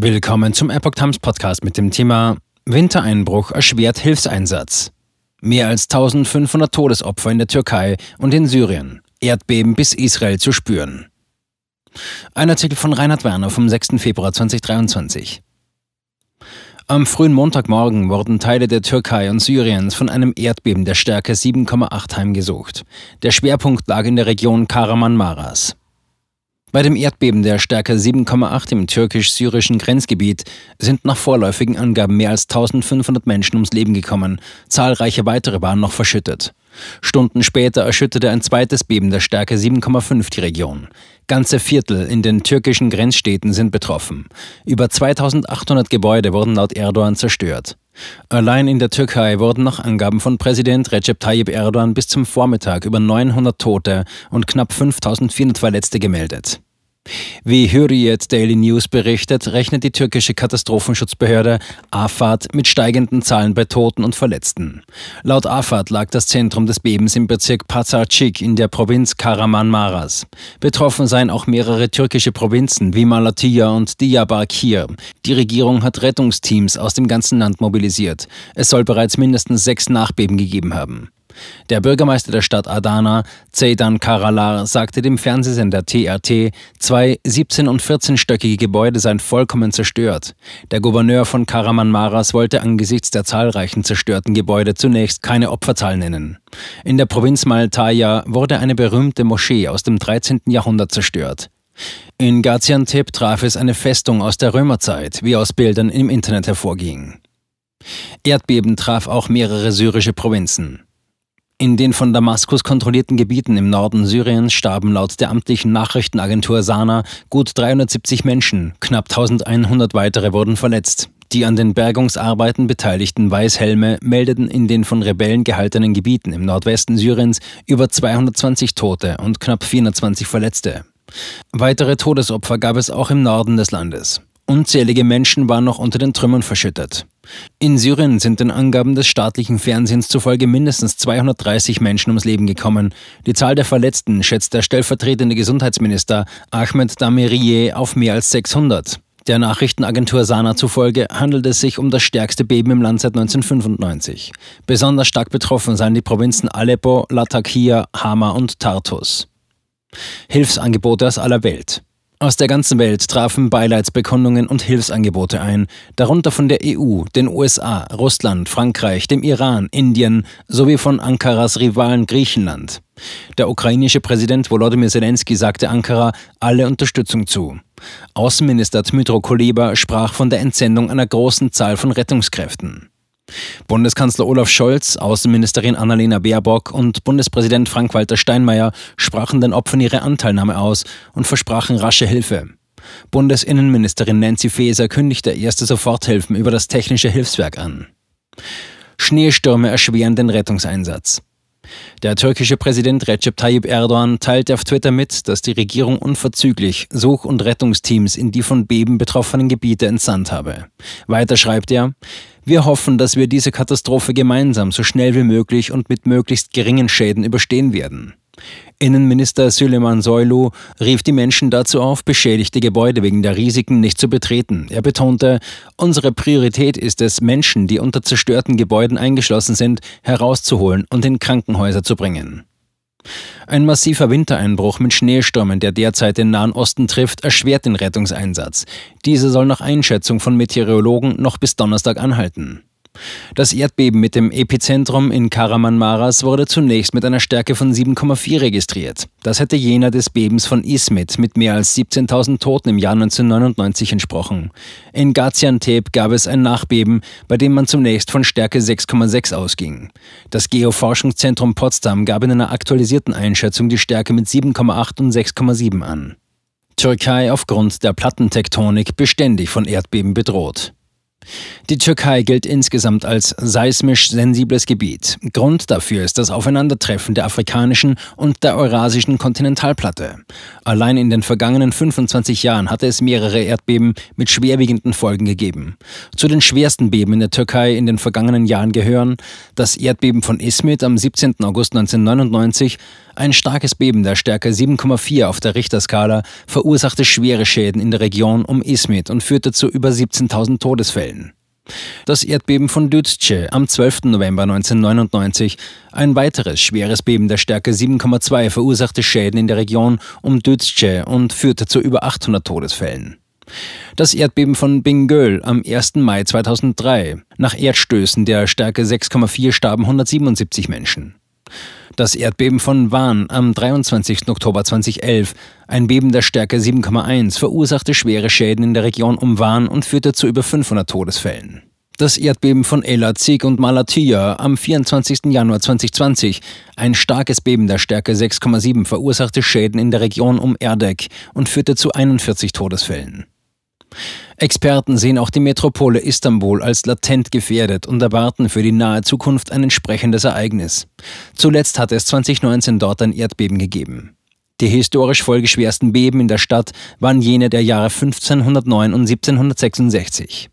Willkommen zum Epoch Times Podcast mit dem Thema Wintereinbruch erschwert Hilfseinsatz. Mehr als 1500 Todesopfer in der Türkei und in Syrien. Erdbeben bis Israel zu spüren. Ein Artikel von Reinhard Werner vom 6. Februar 2023. Am frühen Montagmorgen wurden Teile der Türkei und Syriens von einem Erdbeben der Stärke 7,8 heimgesucht. Der Schwerpunkt lag in der Region Karaman-Maras. Bei dem Erdbeben der Stärke 7,8 im türkisch-syrischen Grenzgebiet sind nach vorläufigen Angaben mehr als 1500 Menschen ums Leben gekommen. Zahlreiche weitere waren noch verschüttet. Stunden später erschütterte ein zweites Beben der Stärke 7,5 die Region. Ganze Viertel in den türkischen Grenzstädten sind betroffen. Über 2800 Gebäude wurden laut Erdogan zerstört. Allein in der Türkei wurden nach Angaben von Präsident Recep Tayyip Erdogan bis zum Vormittag über 900 Tote und knapp 5400 Verletzte gemeldet. Wie Hürriyet Daily News berichtet, rechnet die türkische Katastrophenschutzbehörde AFAD mit steigenden Zahlen bei Toten und Verletzten. Laut AFAD lag das Zentrum des Bebens im Bezirk Pazarcik in der Provinz Karaman-Maras. Betroffen seien auch mehrere türkische Provinzen wie Malatya und Diyarbakir. Die Regierung hat Rettungsteams aus dem ganzen Land mobilisiert. Es soll bereits mindestens sechs Nachbeben gegeben haben. Der Bürgermeister der Stadt Adana, Zeydan Karalar, sagte dem Fernsehsender TRT, zwei 17- und 14-stöckige Gebäude seien vollkommen zerstört. Der Gouverneur von Karaman-Maras wollte angesichts der zahlreichen zerstörten Gebäude zunächst keine Opferzahl nennen. In der Provinz Maltaya wurde eine berühmte Moschee aus dem 13. Jahrhundert zerstört. In Gaziantep traf es eine Festung aus der Römerzeit, wie aus Bildern im Internet hervorging. Erdbeben traf auch mehrere syrische Provinzen. In den von Damaskus kontrollierten Gebieten im Norden Syriens starben laut der amtlichen Nachrichtenagentur Sana gut 370 Menschen, knapp 1100 weitere wurden verletzt. Die an den Bergungsarbeiten beteiligten Weißhelme meldeten in den von Rebellen gehaltenen Gebieten im Nordwesten Syriens über 220 Tote und knapp 420 Verletzte. Weitere Todesopfer gab es auch im Norden des Landes. Unzählige Menschen waren noch unter den Trümmern verschüttet. In Syrien sind den Angaben des staatlichen Fernsehens zufolge mindestens 230 Menschen ums Leben gekommen. Die Zahl der Verletzten schätzt der stellvertretende Gesundheitsminister Ahmed Damiriye auf mehr als 600. Der Nachrichtenagentur Sana zufolge handelt es sich um das stärkste Beben im Land seit 1995. Besonders stark betroffen seien die Provinzen Aleppo, Latakia, Hama und Tartus. Hilfsangebote aus aller Welt. Aus der ganzen Welt trafen Beileidsbekundungen und Hilfsangebote ein, darunter von der EU, den USA, Russland, Frankreich, dem Iran, Indien sowie von Ankaras Rivalen Griechenland. Der ukrainische Präsident Volodymyr Zelensky sagte Ankara alle Unterstützung zu. Außenminister Dmytro Kuleba sprach von der Entsendung einer großen Zahl von Rettungskräften. Bundeskanzler Olaf Scholz, Außenministerin Annalena Baerbock und Bundespräsident Frank-Walter Steinmeier sprachen den Opfern ihre Anteilnahme aus und versprachen rasche Hilfe. Bundesinnenministerin Nancy Faeser kündigte erste Soforthilfen über das Technische Hilfswerk an. Schneestürme erschweren den Rettungseinsatz. Der türkische Präsident Recep Tayyip Erdogan teilte auf Twitter mit, dass die Regierung unverzüglich Such- und Rettungsteams in die von Beben betroffenen Gebiete entsandt habe. Weiter schreibt er, wir hoffen, dass wir diese Katastrophe gemeinsam so schnell wie möglich und mit möglichst geringen Schäden überstehen werden. Innenminister Süleyman Soylu rief die Menschen dazu auf, beschädigte Gebäude wegen der Risiken nicht zu betreten. Er betonte, unsere Priorität ist es, Menschen, die unter zerstörten Gebäuden eingeschlossen sind, herauszuholen und in Krankenhäuser zu bringen. Ein massiver Wintereinbruch mit Schneestürmen, der derzeit den Nahen Osten trifft, erschwert den Rettungseinsatz. Dieser soll nach Einschätzung von Meteorologen noch bis Donnerstag anhalten. Das Erdbeben mit dem Epizentrum in Karaman-Maras wurde zunächst mit einer Stärke von 7,4 registriert. Das hätte jener des Bebens von Izmit mit mehr als 17.000 Toten im Jahr 1999 entsprochen. In Gaziantep gab es ein Nachbeben, bei dem man zunächst von Stärke 6,6 ausging. Das Geoforschungszentrum Potsdam gab in einer aktualisierten Einschätzung die Stärke mit 7,8 und 6,7 an. Türkei aufgrund der Plattentektonik beständig von Erdbeben bedroht. Die Türkei gilt insgesamt als seismisch sensibles Gebiet. Grund dafür ist das Aufeinandertreffen der afrikanischen und der eurasischen Kontinentalplatte. Allein in den vergangenen 25 Jahren hatte es mehrere Erdbeben mit schwerwiegenden Folgen gegeben. Zu den schwersten Beben in der Türkei in den vergangenen Jahren gehören das Erdbeben von Izmit am 17. August 1999, ein starkes Beben der Stärke 7,4 auf der Richterskala verursachte schwere Schäden in der Region um Izmit und führte zu über 17.000 Todesfällen. Das Erdbeben von Düzce am 12. November 1999, ein weiteres schweres Beben der Stärke 7,2 verursachte Schäden in der Region um Düzce und führte zu über 800 Todesfällen. Das Erdbeben von Bingöl am 1. Mai 2003. Nach Erdstößen der Stärke 6,4 starben 177 Menschen. Das Erdbeben von Van am 23. Oktober 2011, ein Beben der Stärke 7,1, verursachte schwere Schäden in der Region um Van und führte zu über 500 Todesfällen. Das Erdbeben von Elazig und Malatya am 24. Januar 2020, ein starkes Beben der Stärke 6,7, verursachte Schäden in der Region um Erdek und führte zu 41 Todesfällen. Experten sehen auch die Metropole Istanbul als latent gefährdet und erwarten für die nahe Zukunft ein entsprechendes Ereignis. Zuletzt hat es 2019 dort ein Erdbeben gegeben. Die historisch folgeschwersten Beben in der Stadt waren jene der Jahre 1509 und 1766.